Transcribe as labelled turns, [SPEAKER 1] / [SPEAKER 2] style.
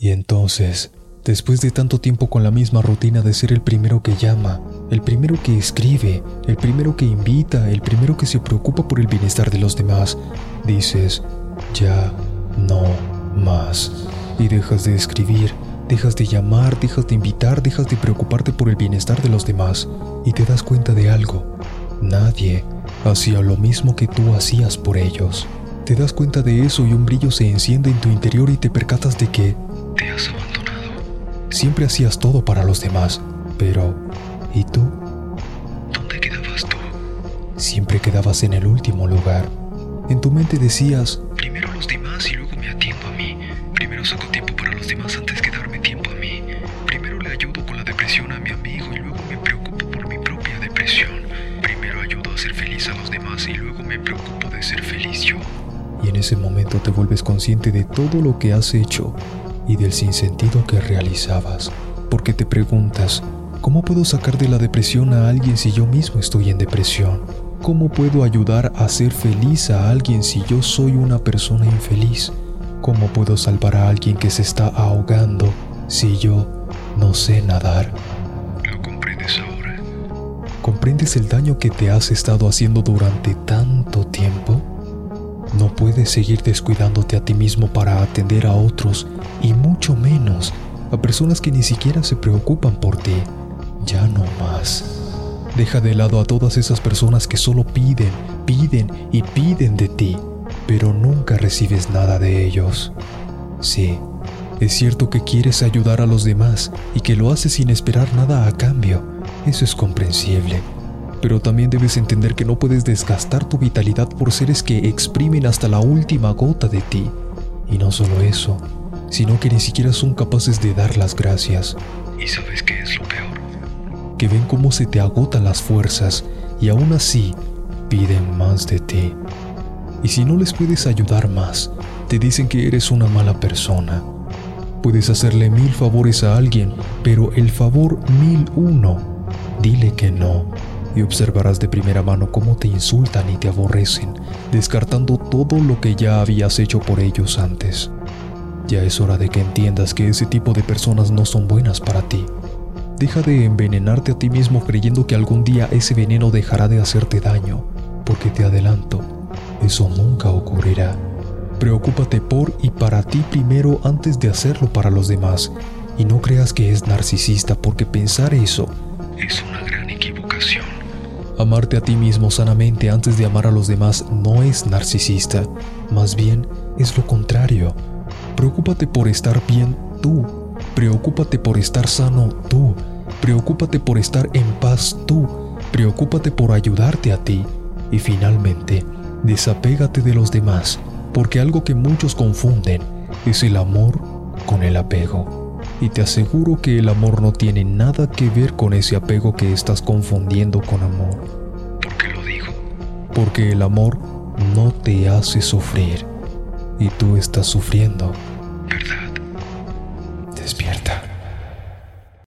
[SPEAKER 1] Y entonces, después de tanto tiempo con la misma rutina de ser el primero que llama, el primero que escribe, el primero que invita, el primero que se preocupa por el bienestar de los demás, dices, ya no más. Y dejas de escribir, dejas de llamar, dejas de invitar, dejas de preocuparte por el bienestar de los demás. Y te das cuenta de algo. Nadie hacía lo mismo que tú hacías por ellos. Te das cuenta de eso y un brillo se enciende en tu interior y te percatas de que te has abandonado. Siempre hacías todo para los demás, pero ¿y tú? ¿Dónde quedabas tú? Siempre quedabas en el último lugar. En tu mente decías, primero los demás y luego me atiendo a mí. Primero saco tiempo para los demás antes que darme tiempo a mí. Primero le ayudo con la depresión a mi amigo y luego me preocupo por mi propia depresión. Primero ayudo a ser feliz a los demás y luego me preocupo de ser feliz yo. Y en ese momento te vuelves consciente de todo lo que has hecho y del sinsentido que realizabas, porque te preguntas, ¿cómo puedo sacar de la depresión a alguien si yo mismo estoy en depresión? ¿Cómo puedo ayudar a ser feliz a alguien si yo soy una persona infeliz? ¿Cómo puedo salvar a alguien que se está ahogando si yo no sé nadar? ¿Lo comprendes ahora? ¿Comprendes el daño que te has estado haciendo durante tanto tiempo? No puedes seguir descuidándote a ti mismo para atender a otros y mucho menos a personas que ni siquiera se preocupan por ti. Ya no más. Deja de lado a todas esas personas que solo piden, piden y piden de ti, pero nunca recibes nada de ellos. Sí, es cierto que quieres ayudar a los demás y que lo haces sin esperar nada a cambio. Eso es comprensible. Pero también debes entender que no puedes desgastar tu vitalidad por seres que exprimen hasta la última gota de ti. Y no solo eso, sino que ni siquiera son capaces de dar las gracias. ¿Y sabes qué es lo peor? Que ven cómo se te agotan las fuerzas y aún así piden más de ti. Y si no les puedes ayudar más, te dicen que eres una mala persona. Puedes hacerle mil favores a alguien, pero el favor mil uno, dile que no. Y observarás de primera mano cómo te insultan y te aborrecen, descartando todo lo que ya habías hecho por ellos antes. Ya es hora de que entiendas que ese tipo de personas no son buenas para ti. Deja de envenenarte a ti mismo creyendo que algún día ese veneno dejará de hacerte daño, porque te adelanto, eso nunca ocurrirá. Preocúpate por y para ti primero antes de hacerlo para los demás, y no creas que es narcisista porque pensar eso es una gran equivocación. Amarte a ti mismo sanamente antes de amar a los demás no es narcisista, más bien es lo contrario. Preocúpate por estar bien tú. Preocúpate por estar sano tú. Preocúpate por estar en paz tú. Preocúpate por ayudarte a ti. Y finalmente, desapégate de los demás, porque algo que muchos confunden es el amor con el apego. Y te aseguro que el amor no tiene nada que ver con ese apego que estás confundiendo con amor. ¿Por qué lo digo? Porque el amor no te hace sufrir y tú estás sufriendo, ¿verdad?